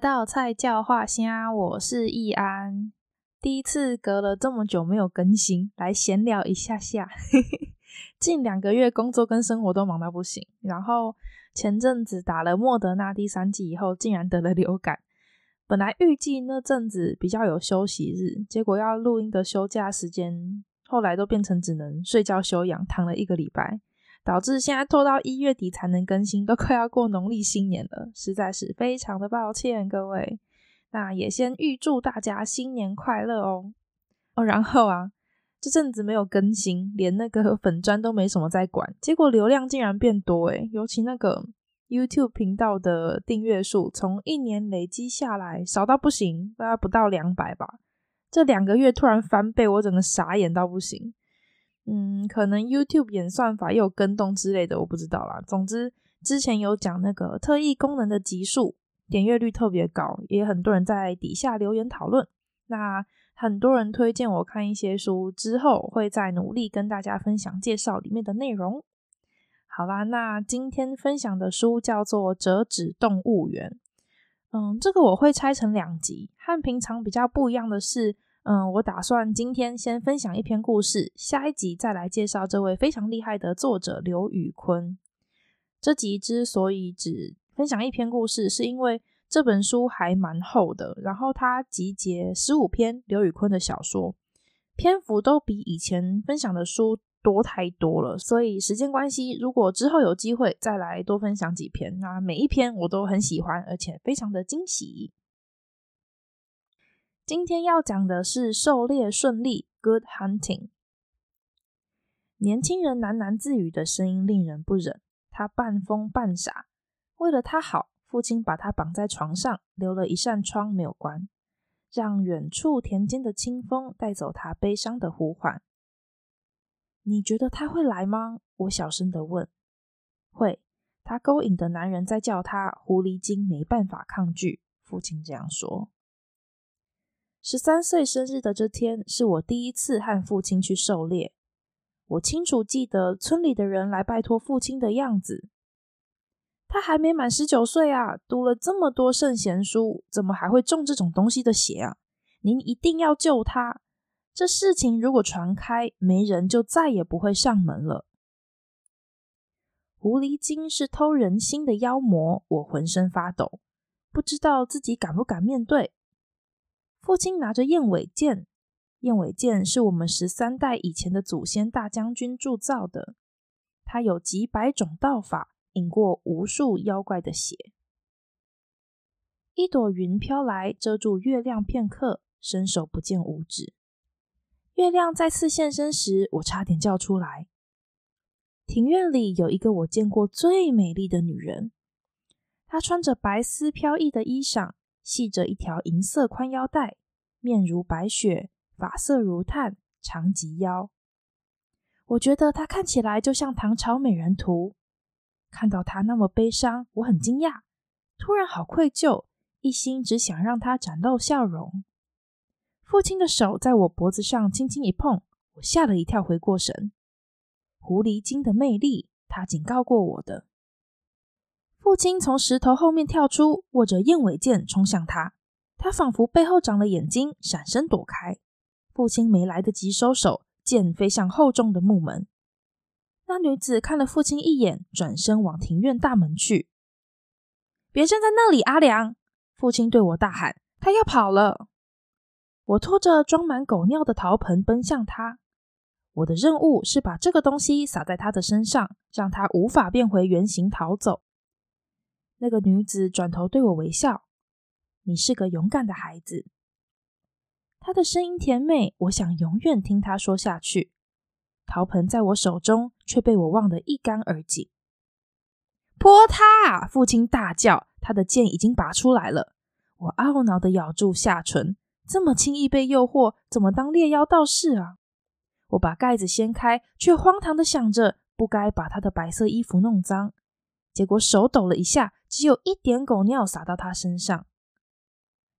道菜叫画虾，我是易安。第一次隔了这么久没有更新，来闲聊一下下。近两个月工作跟生活都忙到不行，然后前阵子打了莫德纳第三剂以后，竟然得了流感。本来预计那阵子比较有休息日，结果要录音的休假时间，后来都变成只能睡觉休养，躺了一个礼拜。导致现在拖到一月底才能更新，都快要过农历新年了，实在是非常的抱歉各位。那也先预祝大家新年快乐哦。哦，然后啊，这阵子没有更新，连那个粉专都没什么在管，结果流量竟然变多诶，尤其那个 YouTube 频道的订阅数，从一年累积下来少到不行，大概不到两百吧。这两个月突然翻倍，我整个傻眼到不行。嗯，可能 YouTube 演算法又跟动之类的，我不知道啦。总之，之前有讲那个特异功能的集数，点阅率特别高，也很多人在底下留言讨论。那很多人推荐我看一些书，之后会再努力跟大家分享介绍里面的内容。好啦，那今天分享的书叫做《折纸动物园》。嗯，这个我会拆成两集，和平常比较不一样的是。嗯，我打算今天先分享一篇故事，下一集再来介绍这位非常厉害的作者刘宇坤。这集之所以只分享一篇故事，是因为这本书还蛮厚的，然后它集结十五篇刘宇坤的小说，篇幅都比以前分享的书多太多了，所以时间关系，如果之后有机会再来多分享几篇，那每一篇我都很喜欢，而且非常的惊喜。今天要讲的是狩猎顺利，Good hunting。年轻人喃喃自语的声音令人不忍。他半疯半傻，为了他好，父亲把他绑在床上，留了一扇窗没有关，让远处田间的清风带走他悲伤的呼唤。你觉得他会来吗？我小声的问。会，他勾引的男人在叫他，狐狸精没办法抗拒。父亲这样说。十三岁生日的这天，是我第一次和父亲去狩猎。我清楚记得村里的人来拜托父亲的样子。他还没满十九岁啊，读了这么多圣贤书，怎么还会中这种东西的邪啊？您一定要救他！这事情如果传开，没人就再也不会上门了。狐狸精是偷人心的妖魔，我浑身发抖，不知道自己敢不敢面对。父亲拿着燕尾剑，燕尾剑是我们十三代以前的祖先大将军铸造的，他有几百种道法，饮过无数妖怪的血。一朵云飘来，遮住月亮片刻，伸手不见五指。月亮再次现身时，我差点叫出来。庭院里有一个我见过最美丽的女人，她穿着白丝飘逸的衣裳。系着一条银色宽腰带，面如白雪，发色如炭，长及腰。我觉得她看起来就像唐朝美人图。看到她那么悲伤，我很惊讶，突然好愧疚，一心只想让她展露笑容。父亲的手在我脖子上轻轻一碰，我吓了一跳，回过神。狐狸精的魅力，他警告过我的。父亲从石头后面跳出，握着燕尾剑冲向他。他仿佛背后长了眼睛，闪身躲开。父亲没来得及收手，剑飞向厚重的木门。那女子看了父亲一眼，转身往庭院大门去。别站在那里，阿良！父亲对我大喊：“他要跑了！”我拖着装满狗尿的陶盆奔向他。我的任务是把这个东西撒在他的身上，让他无法变回原形逃走。那个女子转头对我微笑：“你是个勇敢的孩子。”她的声音甜美，我想永远听她说下去。陶盆在我手中，却被我忘得一干二净。泼他！父亲大叫，他的剑已经拔出来了。我懊恼地咬住下唇，这么轻易被诱惑，怎么当猎妖道士啊？我把盖子掀开，却荒唐地想着，不该把他的白色衣服弄脏。结果手抖了一下，只有一点狗尿洒到他身上，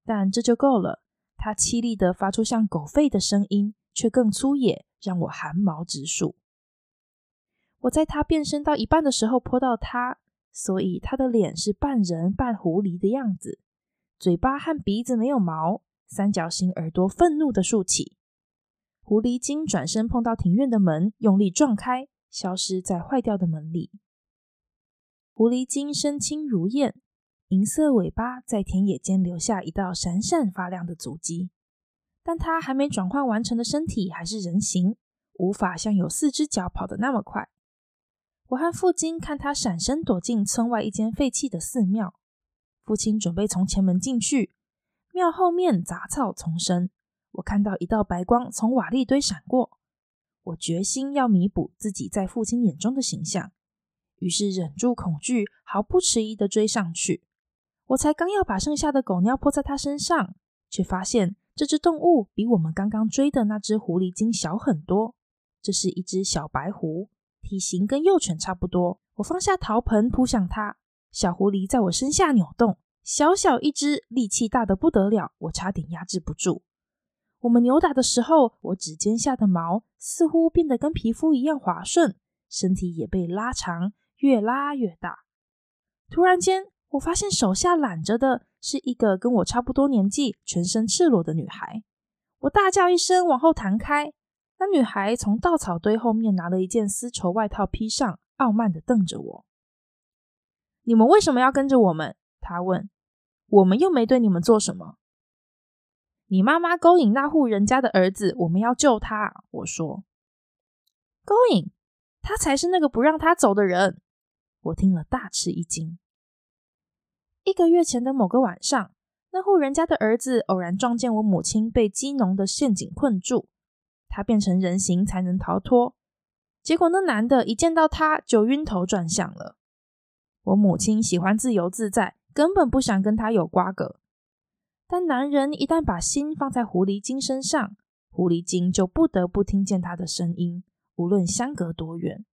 但这就够了。他凄厉的发出像狗吠的声音，却更粗野，让我寒毛直竖。我在他变身到一半的时候泼到他，所以他的脸是半人半狐狸的样子。嘴巴和鼻子没有毛，三角形耳朵愤怒的竖起。狐狸精转身碰到庭院的门，用力撞开，消失在坏掉的门里。狐狸精身轻如燕，银色尾巴在田野间留下一道闪闪发亮的足迹。但它还没转换完成的身体还是人形，无法像有四只脚跑得那么快。我和父亲看他闪身躲进村外一间废弃的寺庙。父亲准备从前门进去，庙后面杂草丛生。我看到一道白光从瓦砾堆闪过，我决心要弥补自己在父亲眼中的形象，于是忍住恐惧，毫不迟疑地追上去。我才刚要把剩下的狗尿泼在它身上，却发现这只动物比我们刚刚追的那只狐狸精小很多。这是一只小白狐。体型跟幼犬差不多，我放下陶盆扑向它，小狐狸在我身下扭动，小小一只，力气大得不得了，我差点压制不住。我们扭打的时候，我指尖下的毛似乎变得跟皮肤一样滑顺，身体也被拉长，越拉越大。突然间，我发现手下揽着的是一个跟我差不多年纪、全身赤裸的女孩，我大叫一声，往后弹开。那女孩从稻草堆后面拿了一件丝绸外套披上，傲慢的瞪着我。“你们为什么要跟着我们？”她问。“我们又没对你们做什么。”“你妈妈勾引那户人家的儿子，我们要救他。”我说。“勾引？他才是那个不让他走的人。”我听了大吃一惊。一个月前的某个晚上，那户人家的儿子偶然撞见我母亲被鸡农的陷阱困住。他变成人形才能逃脱，结果那男的一见到他就晕头转向了。我母亲喜欢自由自在，根本不想跟他有瓜葛。但男人一旦把心放在狐狸精身上，狐狸精就不得不听见他的声音，无论相隔多远。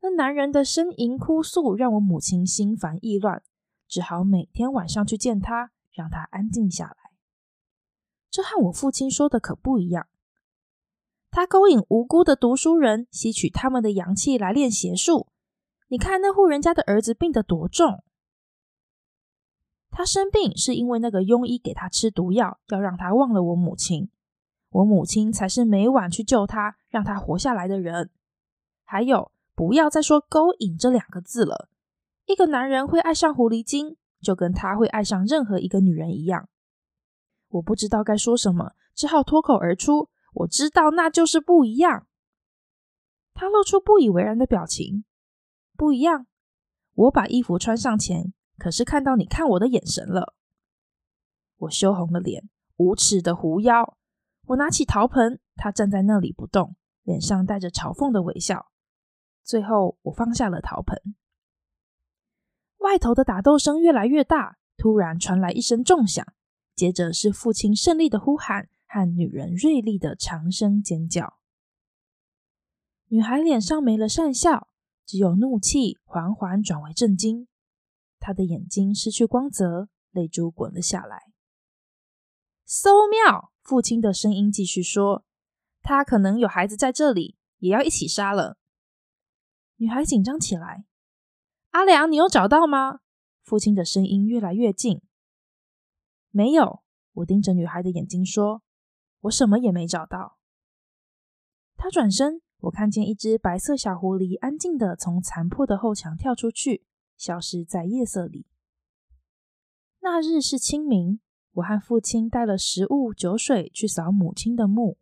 那男人的呻吟哭诉让我母亲心烦意乱，只好每天晚上去见他，让他安静下来。这和我父亲说的可不一样。他勾引无辜的读书人，吸取他们的阳气来练邪术。你看那户人家的儿子病得多重？他生病是因为那个庸医给他吃毒药，要让他忘了我母亲。我母亲才是每晚去救他，让他活下来的人。还有，不要再说勾引这两个字了。一个男人会爱上狐狸精，就跟他会爱上任何一个女人一样。我不知道该说什么，只好脱口而出。我知道那就是不一样。他露出不以为然的表情。不一样？我把衣服穿上前，可是看到你看我的眼神了。我羞红了脸，无耻的狐妖！我拿起陶盆，他站在那里不动，脸上带着嘲讽的微笑。最后，我放下了陶盆。外头的打斗声越来越大，突然传来一声重响，接着是父亲胜利的呼喊。和女人锐利的长声尖叫，女孩脸上没了善笑，只有怒气缓缓转为震惊。她的眼睛失去光泽，泪珠滚了下来。馊庙，父亲的声音继续说：“他可能有孩子在这里，也要一起杀了。”女孩紧张起来。阿良，你有找到吗？父亲的声音越来越近。没有。我盯着女孩的眼睛说。我什么也没找到。他转身，我看见一只白色小狐狸安静的从残破的后墙跳出去，消失在夜色里。那日是清明，我和父亲带了食物、酒水去扫母亲的墓。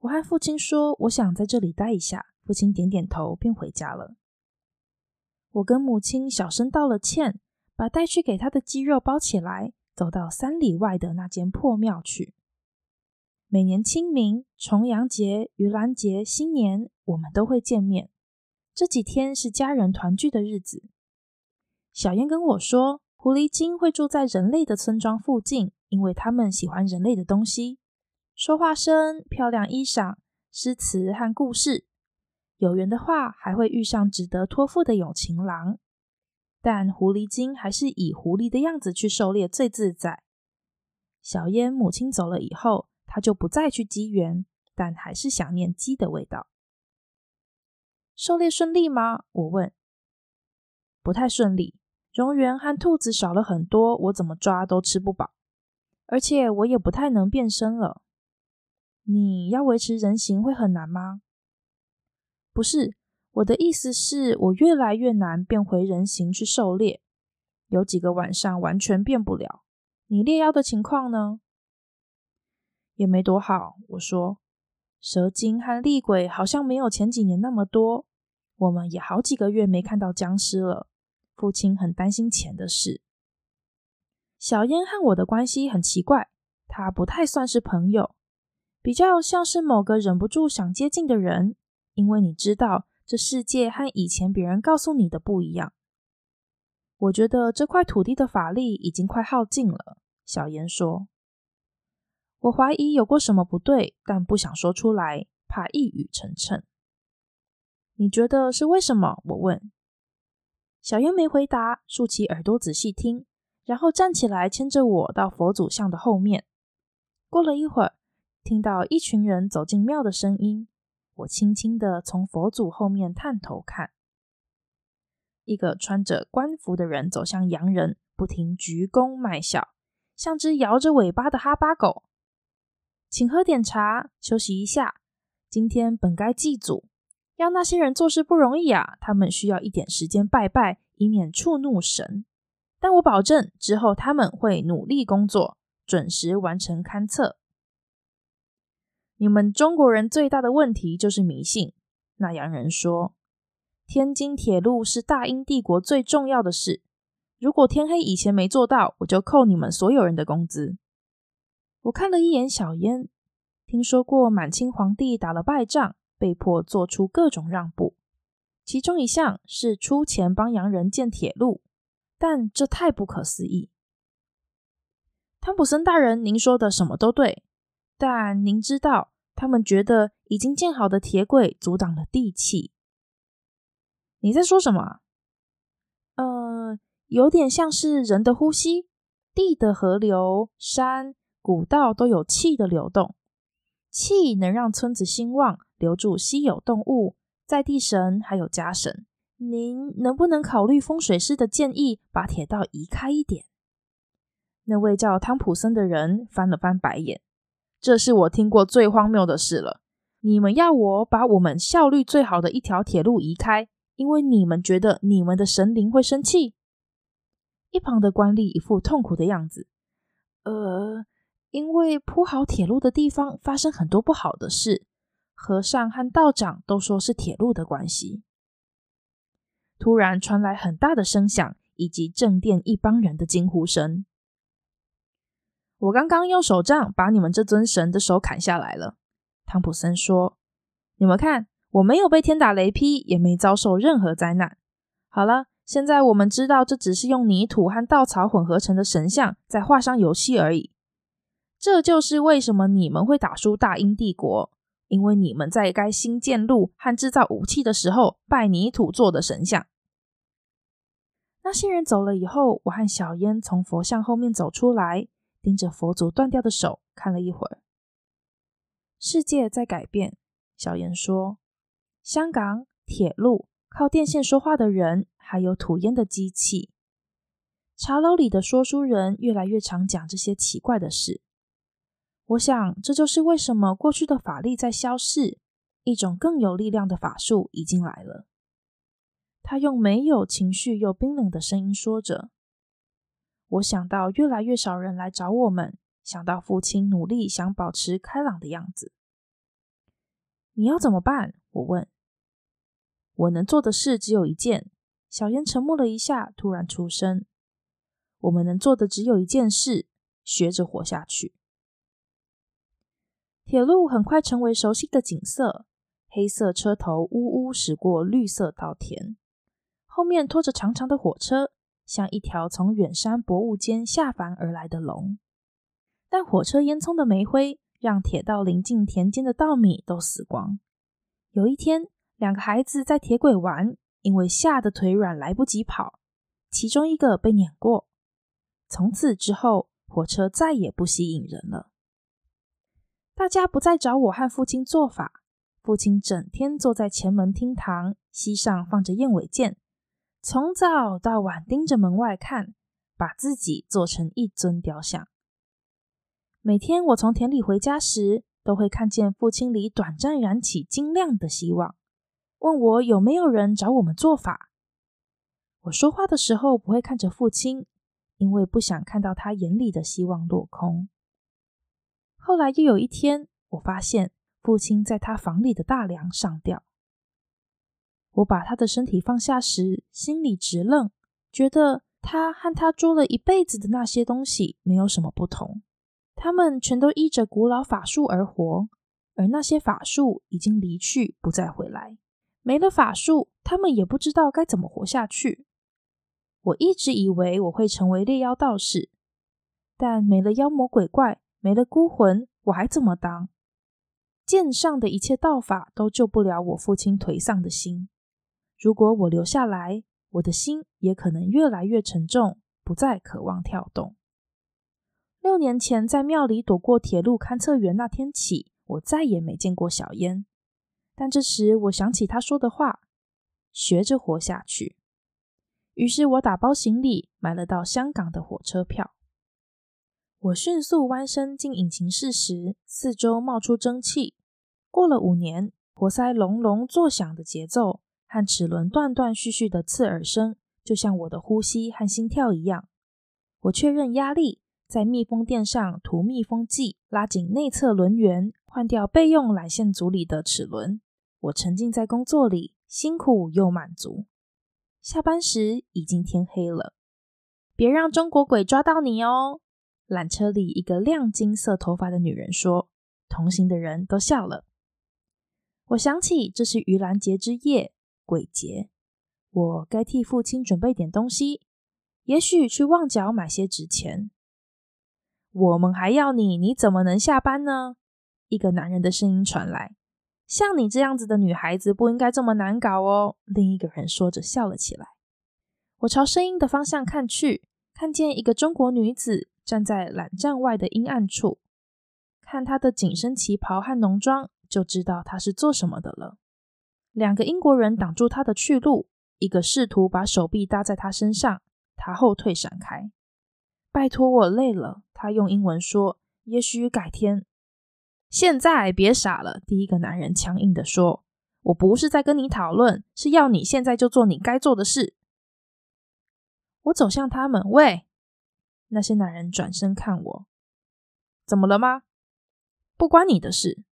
我和父亲说：“我想在这里待一下。”父亲点点头，便回家了。我跟母亲小声道了歉，把带去给他的鸡肉包起来，走到三里外的那间破庙去。每年清明、重阳节、盂兰节、新年，我们都会见面。这几天是家人团聚的日子。小燕跟我说，狐狸精会住在人类的村庄附近，因为他们喜欢人类的东西，说话声、漂亮衣裳、诗词和故事。有缘的话，还会遇上值得托付的有情郎。但狐狸精还是以狐狸的样子去狩猎最自在。小燕母亲走了以后，他就不再去鸡园，但还是想念鸡的味道。狩猎顺利吗？我问。不太顺利，蝾螈和兔子少了很多，我怎么抓都吃不饱，而且我也不太能变身了。你要维持人形会很难吗？不是，我的意思是，我越来越难变回人形去狩猎，有几个晚上完全变不了。你猎妖的情况呢？也没多好。我说，蛇精和厉鬼好像没有前几年那么多，我们也好几个月没看到僵尸了。父亲很担心钱的事。小燕和我的关系很奇怪，他不太算是朋友，比较像是某个忍不住想接近的人，因为你知道这世界和以前别人告诉你的不一样。我觉得这块土地的法力已经快耗尽了。小烟说：“我怀疑有过什么不对，但不想说出来，怕一语成谶。你觉得是为什么？”我问。小烟没回答，竖起耳朵仔细听，然后站起来牵着我到佛祖像的后面。过了一会儿，听到一群人走进庙的声音，我轻轻的从佛祖后面探头看，一个穿着官服的人走向洋人，不停鞠躬卖笑，像只摇着尾巴的哈巴狗。请喝点茶，休息一下。今天本该祭祖。要那些人做事不容易啊，他们需要一点时间拜拜，以免触怒神。但我保证，之后他们会努力工作，准时完成勘测。你们中国人最大的问题就是迷信。那洋人说，天津铁路是大英帝国最重要的事，如果天黑以前没做到，我就扣你们所有人的工资。我看了一眼小烟，听说过满清皇帝打了败仗。被迫做出各种让步，其中一项是出钱帮洋人建铁路，但这太不可思议。汤普森大人，您说的什么都对，但您知道，他们觉得已经建好的铁轨阻挡了地气。你在说什么？呃，有点像是人的呼吸，地的河流、山、古道都有气的流动，气能让村子兴旺。留住稀有动物、在地神还有家神，您能不能考虑风水师的建议，把铁道移开一点？那位叫汤普森的人翻了翻白眼，这是我听过最荒谬的事了。你们要我把我们效率最好的一条铁路移开，因为你们觉得你们的神灵会生气？一旁的官吏一副痛苦的样子。呃，因为铺好铁路的地方发生很多不好的事。和尚和道长都说是铁路的关系。突然传来很大的声响，以及正殿一帮人的惊呼声。我刚刚用手杖把你们这尊神的手砍下来了。汤普森说：“你们看，我没有被天打雷劈，也没遭受任何灾难。好了，现在我们知道这只是用泥土和稻草混合成的神像，在画上游戏而已。这就是为什么你们会打输大英帝国。”因为你们在该新建路和制造武器的时候拜泥土做的神像。那些人走了以后，我和小烟从佛像后面走出来，盯着佛祖断掉的手看了一会儿。世界在改变，小烟说：“香港铁路、靠电线说话的人，还有吐烟的机器。茶楼里的说书人越来越常讲这些奇怪的事。”我想，这就是为什么过去的法力在消逝，一种更有力量的法术已经来了。他用没有情绪又冰冷的声音说着：“我想到越来越少人来找我们，想到父亲努力想保持开朗的样子。你要怎么办？”我问。我能做的事只有一件。小烟沉默了一下，突然出声：“我们能做的只有一件事，学着活下去。”铁路很快成为熟悉的景色，黑色车头呜呜驶过绿色稻田，后面拖着长长的火车，像一条从远山薄雾间下凡而来的龙。但火车烟囱的煤灰让铁道临近田间的稻米都死光。有一天，两个孩子在铁轨玩，因为吓得腿软来不及跑，其中一个被碾过。从此之后，火车再也不吸引人了。大家不再找我和父亲做法。父亲整天坐在前门厅堂，膝上放着燕尾剑，从早到晚盯着门外看，把自己做成一尊雕像。每天我从田里回家时，都会看见父亲里短暂燃起晶亮的希望，问我有没有人找我们做法。我说话的时候不会看着父亲，因为不想看到他眼里的希望落空。后来又有一天，我发现父亲在他房里的大梁上吊。我把他的身体放下时，心里直愣，觉得他和他捉了一辈子的那些东西没有什么不同。他们全都依着古老法术而活，而那些法术已经离去，不再回来。没了法术，他们也不知道该怎么活下去。我一直以为我会成为猎妖道士，但没了妖魔鬼怪，没了孤魂，我还怎么当？剑上的一切道法都救不了我父亲颓丧的心。如果我留下来，我的心也可能越来越沉重，不再渴望跳动。六年前在庙里躲过铁路勘测员那天起，我再也没见过小烟。但这时我想起他说的话：“学着活下去。”于是我打包行李，买了到香港的火车票。我迅速弯身进引擎室时，四周冒出蒸汽。过了五年，活塞隆隆作响的节奏。和齿轮断断续续的刺耳声，就像我的呼吸和心跳一样。我确认压力，在密封垫上涂密封剂，拉紧内侧轮缘，换掉备用缆线组里的齿轮。我沉浸在工作里，辛苦又满足。下班时已经天黑了，别让中国鬼抓到你哦！缆车里一个亮金色头发的女人说，同行的人都笑了。我想起这是盂兰节之夜。鬼节，我该替父亲准备点东西，也许去旺角买些纸钱。我们还要你，你怎么能下班呢？一个男人的声音传来。像你这样子的女孩子不应该这么难搞哦。另一个人说着笑了起来。我朝声音的方向看去，看见一个中国女子站在缆站外的阴暗处，看她的紧身旗袍和浓妆，就知道她是做什么的了。两个英国人挡住他的去路，一个试图把手臂搭在他身上，他后退闪开。拜托，我累了。他用英文说：“也许改天。”现在别傻了。第一个男人强硬地说：“我不是在跟你讨论，是要你现在就做你该做的事。”我走向他们，喂，那些男人转身看我，怎么了吗？不关你的事。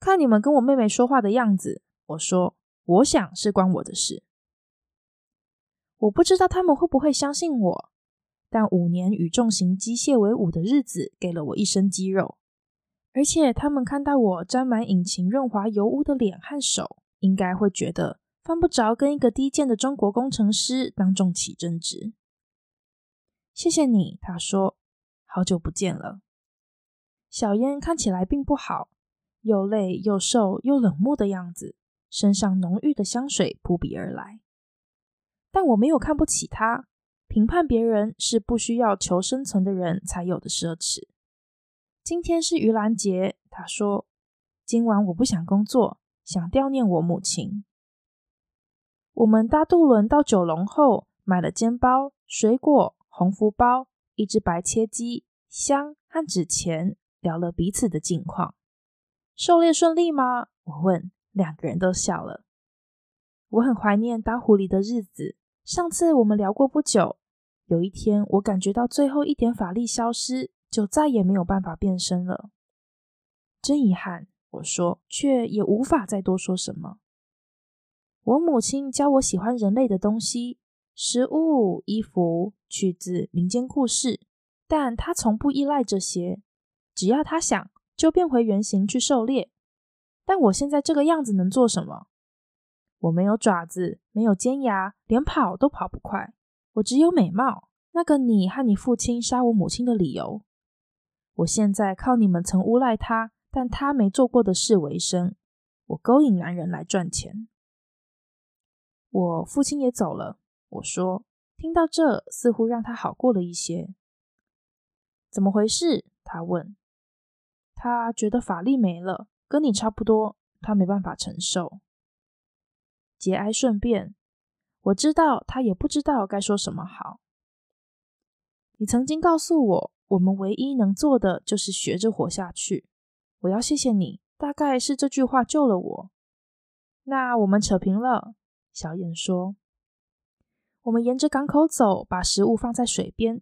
看你们跟我妹妹说话的样子，我说，我想是关我的事。我不知道他们会不会相信我，但五年与重型机械为伍的日子给了我一身肌肉，而且他们看到我沾满引擎润滑油污的脸和手，应该会觉得犯不着跟一个低贱的中国工程师当众起争执。谢谢你，他说，好久不见了。小烟看起来并不好。又累又瘦又冷漠的样子，身上浓郁的香水扑鼻而来。但我没有看不起他，评判别人是不需要求生存的人才有的奢侈。今天是盂兰节，他说，今晚我不想工作，想悼念我母亲。我们搭渡轮到九龙后，买了煎包、水果、红福包、一只白切鸡、香和纸钱，聊了彼此的近况。狩猎顺利吗？我问，两个人都笑了。我很怀念打狐狸的日子。上次我们聊过不久，有一天我感觉到最后一点法力消失，就再也没有办法变身了。真遗憾，我说，却也无法再多说什么。我母亲教我喜欢人类的东西，食物、衣服、曲子、民间故事，但她从不依赖这些，只要她想。就变回原形去狩猎，但我现在这个样子能做什么？我没有爪子，没有尖牙，连跑都跑不快。我只有美貌，那个你和你父亲杀我母亲的理由。我现在靠你们曾诬赖他，但他没做过的事为生。我勾引男人来赚钱。我父亲也走了。我说，听到这，似乎让他好过了一些。怎么回事？他问。他觉得法力没了，跟你差不多，他没办法承受。节哀顺变，我知道他也不知道该说什么好。你曾经告诉我，我们唯一能做的就是学着活下去。我要谢谢你，大概是这句话救了我。那我们扯平了，小燕说。我们沿着港口走，把食物放在水边，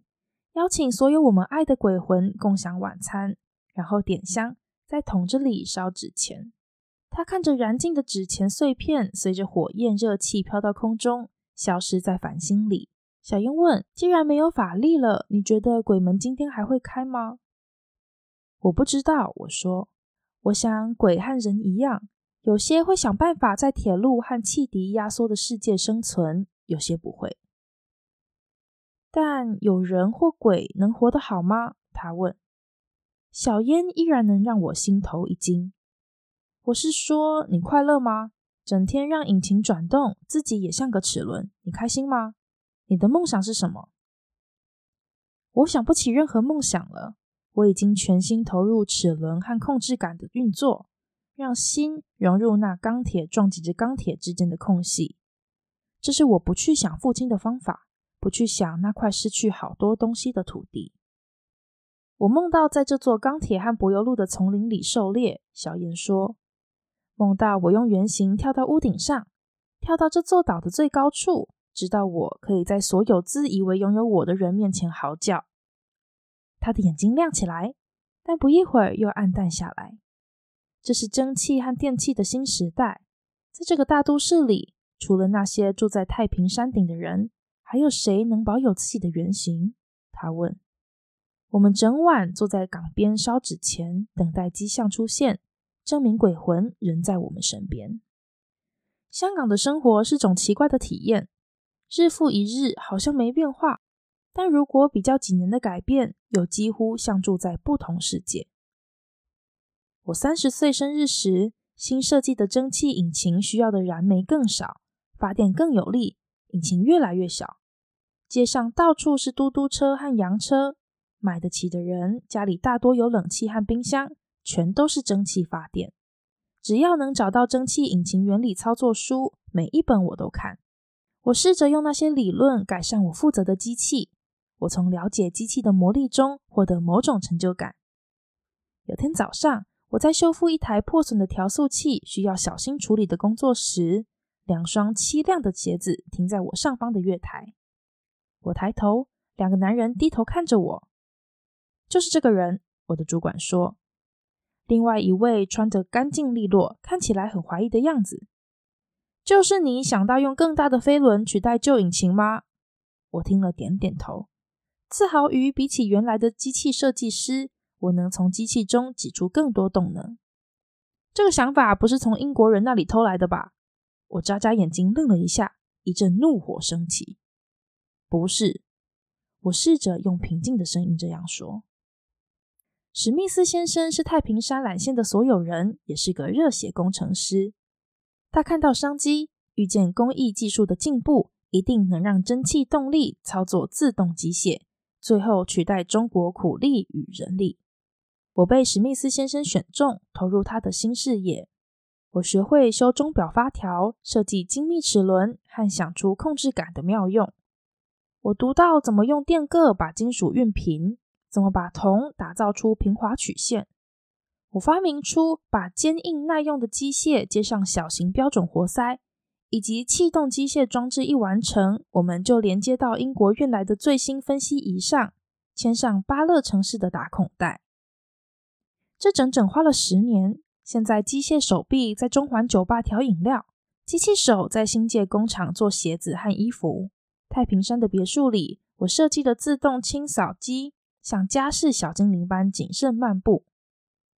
邀请所有我们爱的鬼魂共享晚餐，然后点香，在桶子里烧纸钱。他看着燃尽的纸钱碎片，随着火焰热气飘到空中，消失在繁星里。小英问：“既然没有法力了，你觉得鬼门今天还会开吗？”我不知道，我说：“我想鬼和人一样，有些会想办法在铁路和汽笛压缩的世界生存，有些不会。但有人或鬼能活得好吗？”他问。小烟依然能让我心头一惊。我是说，你快乐吗？整天让引擎转动，自己也像个齿轮，你开心吗？你的梦想是什么？我想不起任何梦想了。我已经全心投入齿轮和控制杆的运作，让心融入那钢铁撞击着钢铁之间的空隙。这是我不去想父亲的方法，不去想那块失去好多东西的土地。我梦到在这座钢铁和柏油路的丛林里狩猎。小燕说：“梦到我用圆形跳到屋顶上，跳到这座岛的最高处。”直到我可以在所有自以为拥有我的人面前嚎叫。他的眼睛亮起来，但不一会儿又暗淡下来。这是蒸汽和电气的新时代。在这个大都市里，除了那些住在太平山顶的人，还有谁能保有自己的原型？他问。我们整晚坐在港边烧纸钱，等待迹象出现，证明鬼魂仍在我们身边。香港的生活是种奇怪的体验。日复一日，好像没变化，但如果比较几年的改变，又几乎像住在不同世界。我三十岁生日时，新设计的蒸汽引擎需要的燃煤更少，发电更有力，引擎越来越小。街上到处是嘟嘟车和洋车，买得起的人家里大多有冷气和冰箱，全都是蒸汽发电。只要能找到蒸汽引擎原理操作书，每一本我都看。我试着用那些理论改善我负责的机器。我从了解机器的魔力中获得某种成就感。有天早上，我在修复一台破损的调速器需要小心处理的工作时，两双漆亮的鞋子停在我上方的月台。我抬头，两个男人低头看着我。就是这个人，我的主管说。另外一位穿着干净利落，看起来很怀疑的样子。就是你想到用更大的飞轮取代旧引擎吗？我听了点点头，自豪于比起原来的机器设计师，我能从机器中挤出更多动能。这个想法不是从英国人那里偷来的吧？我眨眨眼睛，愣了一下，一阵怒火升起。不是，我试着用平静的声音这样说。史密斯先生是太平山缆线的所有人，也是个热血工程师。他看到商机，预见工艺技术的进步，一定能让蒸汽动力操作自动机械，最后取代中国苦力与人力。我被史密斯先生选中，投入他的新事业。我学会修钟表发条，设计精密齿轮，和想出控制杆的妙用。我读到怎么用电铬把金属熨平，怎么把铜打造出平滑曲线。我发明出把坚硬耐用的机械接上小型标准活塞，以及气动机械装置一完成，我们就连接到英国运来的最新分析仪上，牵上巴勒城市的打孔带。这整整花了十年。现在机械手臂在中环酒吧调饮料，机器手在新界工厂做鞋子和衣服。太平山的别墅里，我设计的自动清扫机像家世小精灵般谨慎漫步。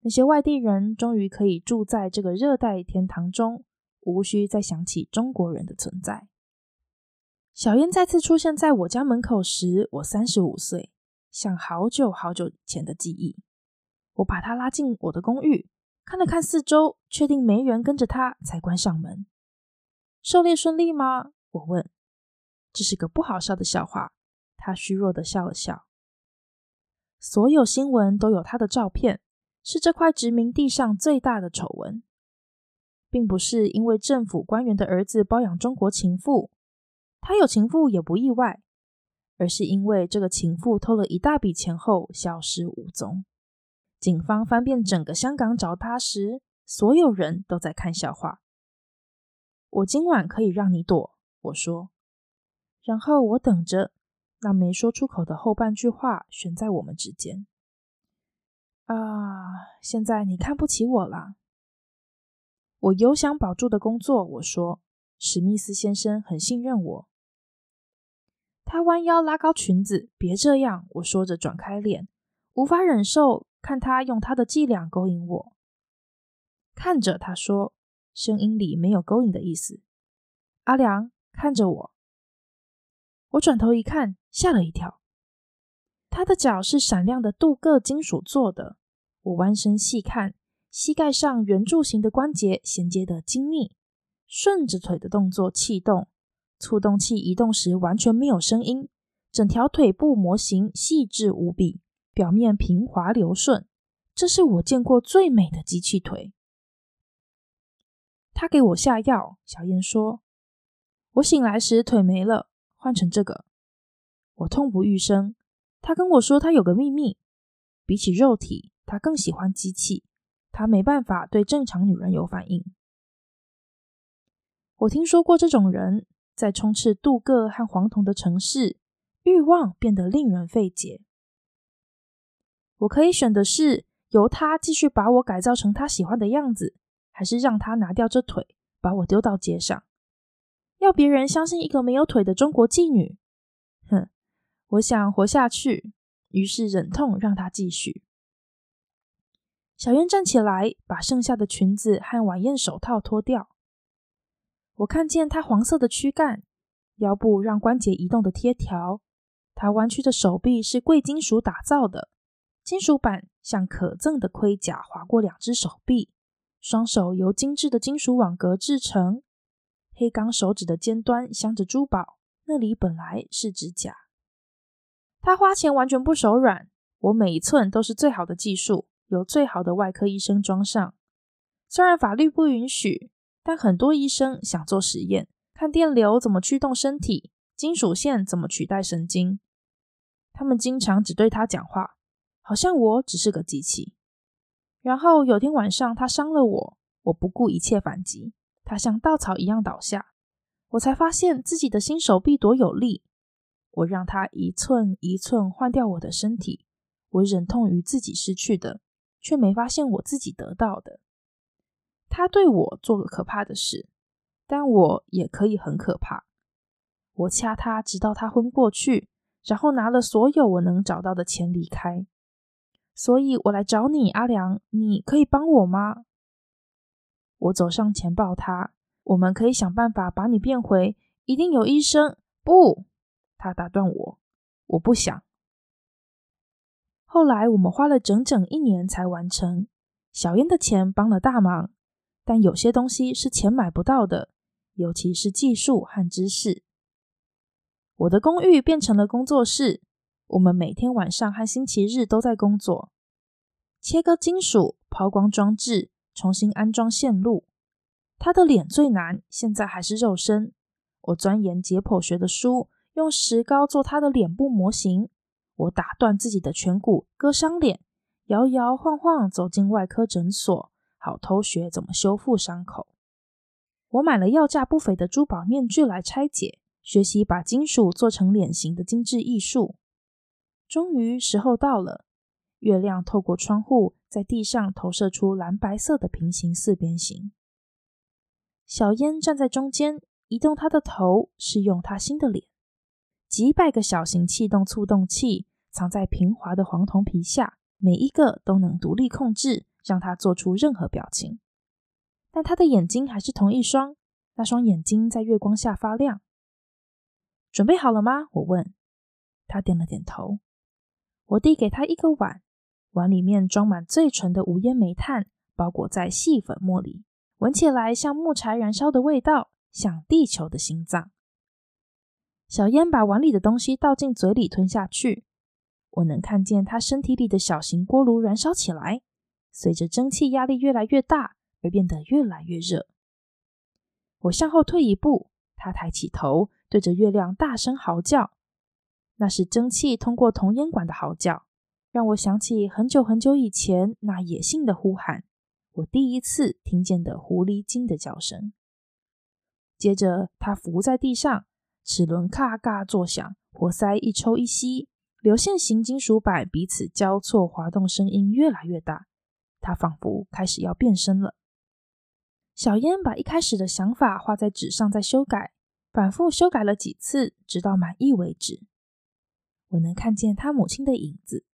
那些外地人终于可以住在这个热带天堂中，无需再想起中国人的存在。小燕再次出现在我家门口时，我三十五岁，像好久好久以前的记忆。我把她拉进我的公寓，看了看四周，确定没人跟着她，才关上门。狩猎顺利吗？我问。这是个不好笑的笑话。她虚弱的笑了笑。所有新闻都有他的照片。是这块殖民地上最大的丑闻，并不是因为政府官员的儿子包养中国情妇，他有情妇也不意外，而是因为这个情妇偷了一大笔钱后消失无踪。警方翻遍整个香港找他时，所有人都在看笑话。我今晚可以让你躲，我说。然后我等着，那没说出口的后半句话悬在我们之间。啊，现在你看不起我了。我有想保住的工作，我说。史密斯先生很信任我。他弯腰拉高裙子，别这样，我说着转开脸，无法忍受看他用他的伎俩勾引我。看着他说，声音里没有勾引的意思。阿良，看着我。我转头一看，吓了一跳。他的脚是闪亮的镀铬金属做的。我弯身细看，膝盖上圆柱形的关节衔接的精密。顺着腿的动作气动，促动器移动时完全没有声音。整条腿部模型细致无比，表面平滑流顺。这是我见过最美的机器腿。他给我下药，小燕说：“我醒来时腿没了，换成这个。”我痛不欲生。他跟我说他有个秘密，比起肉体，他更喜欢机器。他没办法对正常女人有反应。我听说过这种人，在充斥镀铬和黄铜的城市，欲望变得令人费解。我可以选的是由他继续把我改造成他喜欢的样子，还是让他拿掉这腿，把我丢到街上，要别人相信一个没有腿的中国妓女？哼，我想活下去，于是忍痛让她继续。小燕站起来，把剩下的裙子和晚宴手套脱掉。我看见她黄色的躯干，腰部让关节移动的贴条，她弯曲的手臂是贵金属打造的，金属板像可赠的盔甲划过两只手臂，双手由精致的金属网格制成，黑钢手指的尖端镶着珠宝，那里本来是指甲。他花钱完全不手软，我每一寸都是最好的技术，由最好的外科医生装上，虽然法律不允许。但很多医生想做实验，看电流怎么驱动身体，金属线怎么取代神经。他们经常只对他讲话，好像我只是个机器。然后有天晚上，他伤了我，我不顾一切反击，他像稻草一样倒下，我才发现自己的新手臂多有力。我让他一寸一寸换掉我的身体，我忍痛于自己失去的，却没发现我自己得到的。他对我做了可怕的事，但我也可以很可怕。我掐他，直到他昏过去，然后拿了所有我能找到的钱离开。所以我来找你，阿良，你可以帮我吗？我走上前抱他，我们可以想办法把你变回。一定有医生。不，他打断我，我不想。后来我们花了整整一年才完成。小燕的钱帮了大忙。但有些东西是钱买不到的，尤其是技术和知识。我的公寓变成了工作室，我们每天晚上和星期日都在工作，切割金属、抛光装置、重新安装线路。他的脸最难，现在还是肉身。我钻研解剖学的书，用石膏做他的脸部模型。我打断自己的颧骨，割伤脸，摇摇晃晃走进外科诊所。好偷学怎么修复伤口。我买了要价不菲的珠宝面具来拆解，学习把金属做成脸型的精致艺术。终于时候到了，月亮透过窗户在地上投射出蓝白色的平行四边形。小烟站在中间，移动她的头，是用她新的脸。几百个小型气动促动器藏在平滑的黄铜皮下，每一个都能独立控制。让他做出任何表情，但他的眼睛还是同一双，那双眼睛在月光下发亮。准备好了吗？我问。他点了点头。我递给他一个碗，碗里面装满最纯的无烟煤炭，包裹在细粉末里，闻起来像木柴燃烧的味道，像地球的心脏。小烟把碗里的东西倒进嘴里吞下去，我能看见他身体里的小型锅炉燃烧起来。随着蒸汽压力越来越大，而变得越来越热。我向后退一步，他抬起头，对着月亮大声嚎叫。那是蒸汽通过铜烟管的嚎叫，让我想起很久很久以前那野性的呼喊。我第一次听见的狐狸精的叫声。接着，它伏在地上，齿轮咔咔作响，活塞一抽一吸，流线型金属板彼此交错滑动，声音越来越大。它仿佛开始要变身了。小烟把一开始的想法画在纸上，再修改，反复修改了几次，直到满意为止。我能看见他母亲的影子，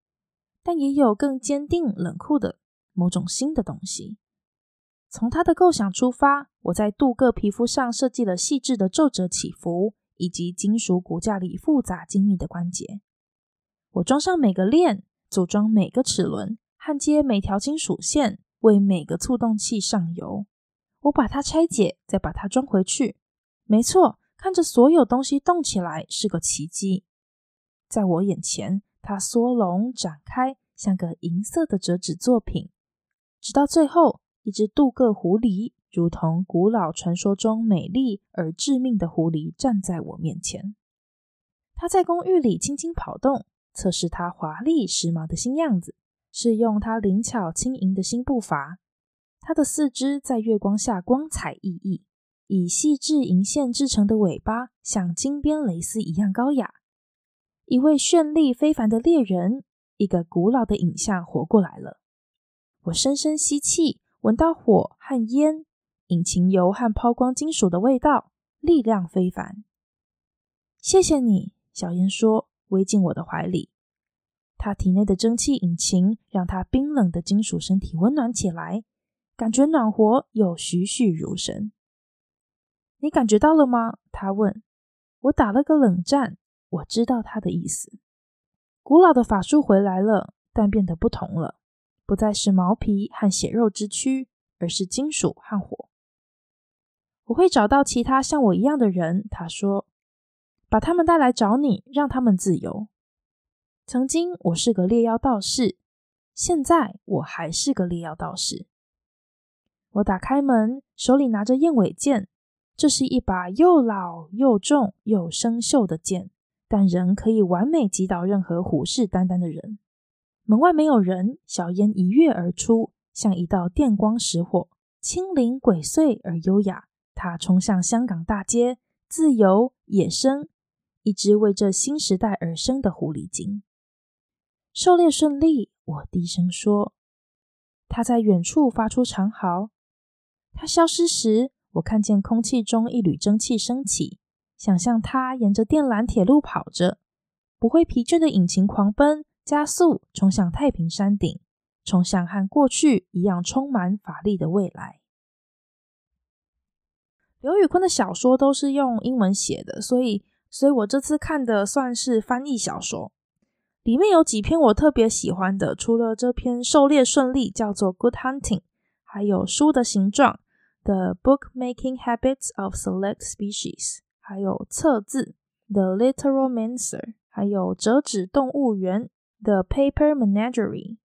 但也有更坚定、冷酷的某种新的东西。从他的构想出发，我在镀铬皮肤上设计了细致的皱褶起伏，以及金属骨架里复杂精密的关节。我装上每个链，组装每个齿轮，焊接每条金属线，为每个促动器上油。我把它拆解，再把它装回去。没错，看着所有东西动起来是个奇迹。在我眼前，它缩拢展开，像个银色的折纸作品。直到最后，一只镀铬狐狸，如同古老传说中美丽而致命的狐狸，站在我面前。它在公寓里轻轻跑动，测试它华丽时髦的新样子，试用它灵巧轻盈的新步伐。它的四肢在月光下光彩熠熠，以细致银线制成的尾巴像金边蕾丝一样高雅。一位绚丽非凡的猎人，一个古老的影像活过来了。我深深吸气，闻到火和烟、引擎油和抛光金属的味道，力量非凡。谢谢你，小烟说，偎进我的怀里。他体内的蒸汽引擎让他冰冷的金属身体温暖起来，感觉暖和又栩栩如生。你感觉到了吗？他问。我打了个冷战。我知道他的意思。古老的法术回来了，但变得不同了，不再是毛皮和血肉之躯，而是金属和火。我会找到其他像我一样的人，他说，把他们带来找你，让他们自由。曾经我是个猎妖道士，现在我还是个猎妖道士。我打开门，手里拿着燕尾剑，这是一把又老又重又生锈的剑。但仍可以完美击倒任何虎视眈眈的人。门外没有人，小烟一跃而出，像一道电光石火，轻灵鬼祟而优雅。他冲向香港大街，自由、野生，一只为这新时代而生的狐狸精。狩猎顺利，我低声说。他在远处发出长嚎。他消失时，我看见空气中一缕蒸汽升起。想象它沿着电缆铁路跑着，不会疲倦的引擎狂奔、加速，冲向太平山顶，冲向和过去一样充满法力的未来。刘宇昆的小说都是用英文写的，所以，所以我这次看的算是翻译小说。里面有几篇我特别喜欢的，除了这篇《狩猎顺利》叫做《Good Hunting》，还有《书的形状》The Book Making Habits of Select Species。还有测字，The Literomancer，还有折纸动物园，The Paper Menagerie，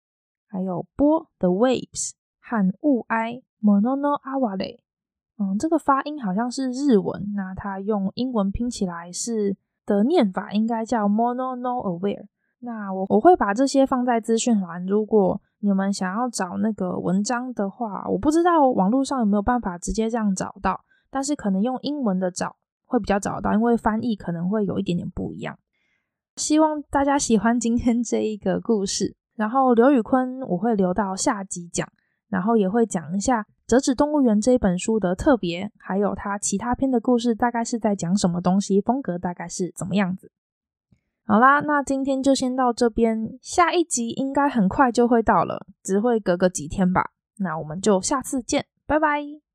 还有波，The Waves，和雾哀，Mono no Aware。嗯，这个发音好像是日文，那它用英文拼起来是的念法应该叫 Mono no Aware。那我我会把这些放在资讯栏，如果你们想要找那个文章的话，我不知道网络上有没有办法直接这样找到，但是可能用英文的找。会比较找得到，因为翻译可能会有一点点不一样。希望大家喜欢今天这一个故事。然后刘宇坤我会留到下集讲，然后也会讲一下《折纸动物园》这一本书的特别，还有他其他篇的故事大概是在讲什么东西，风格大概是怎么样子。好啦，那今天就先到这边，下一集应该很快就会到了，只会隔个几天吧。那我们就下次见，拜拜。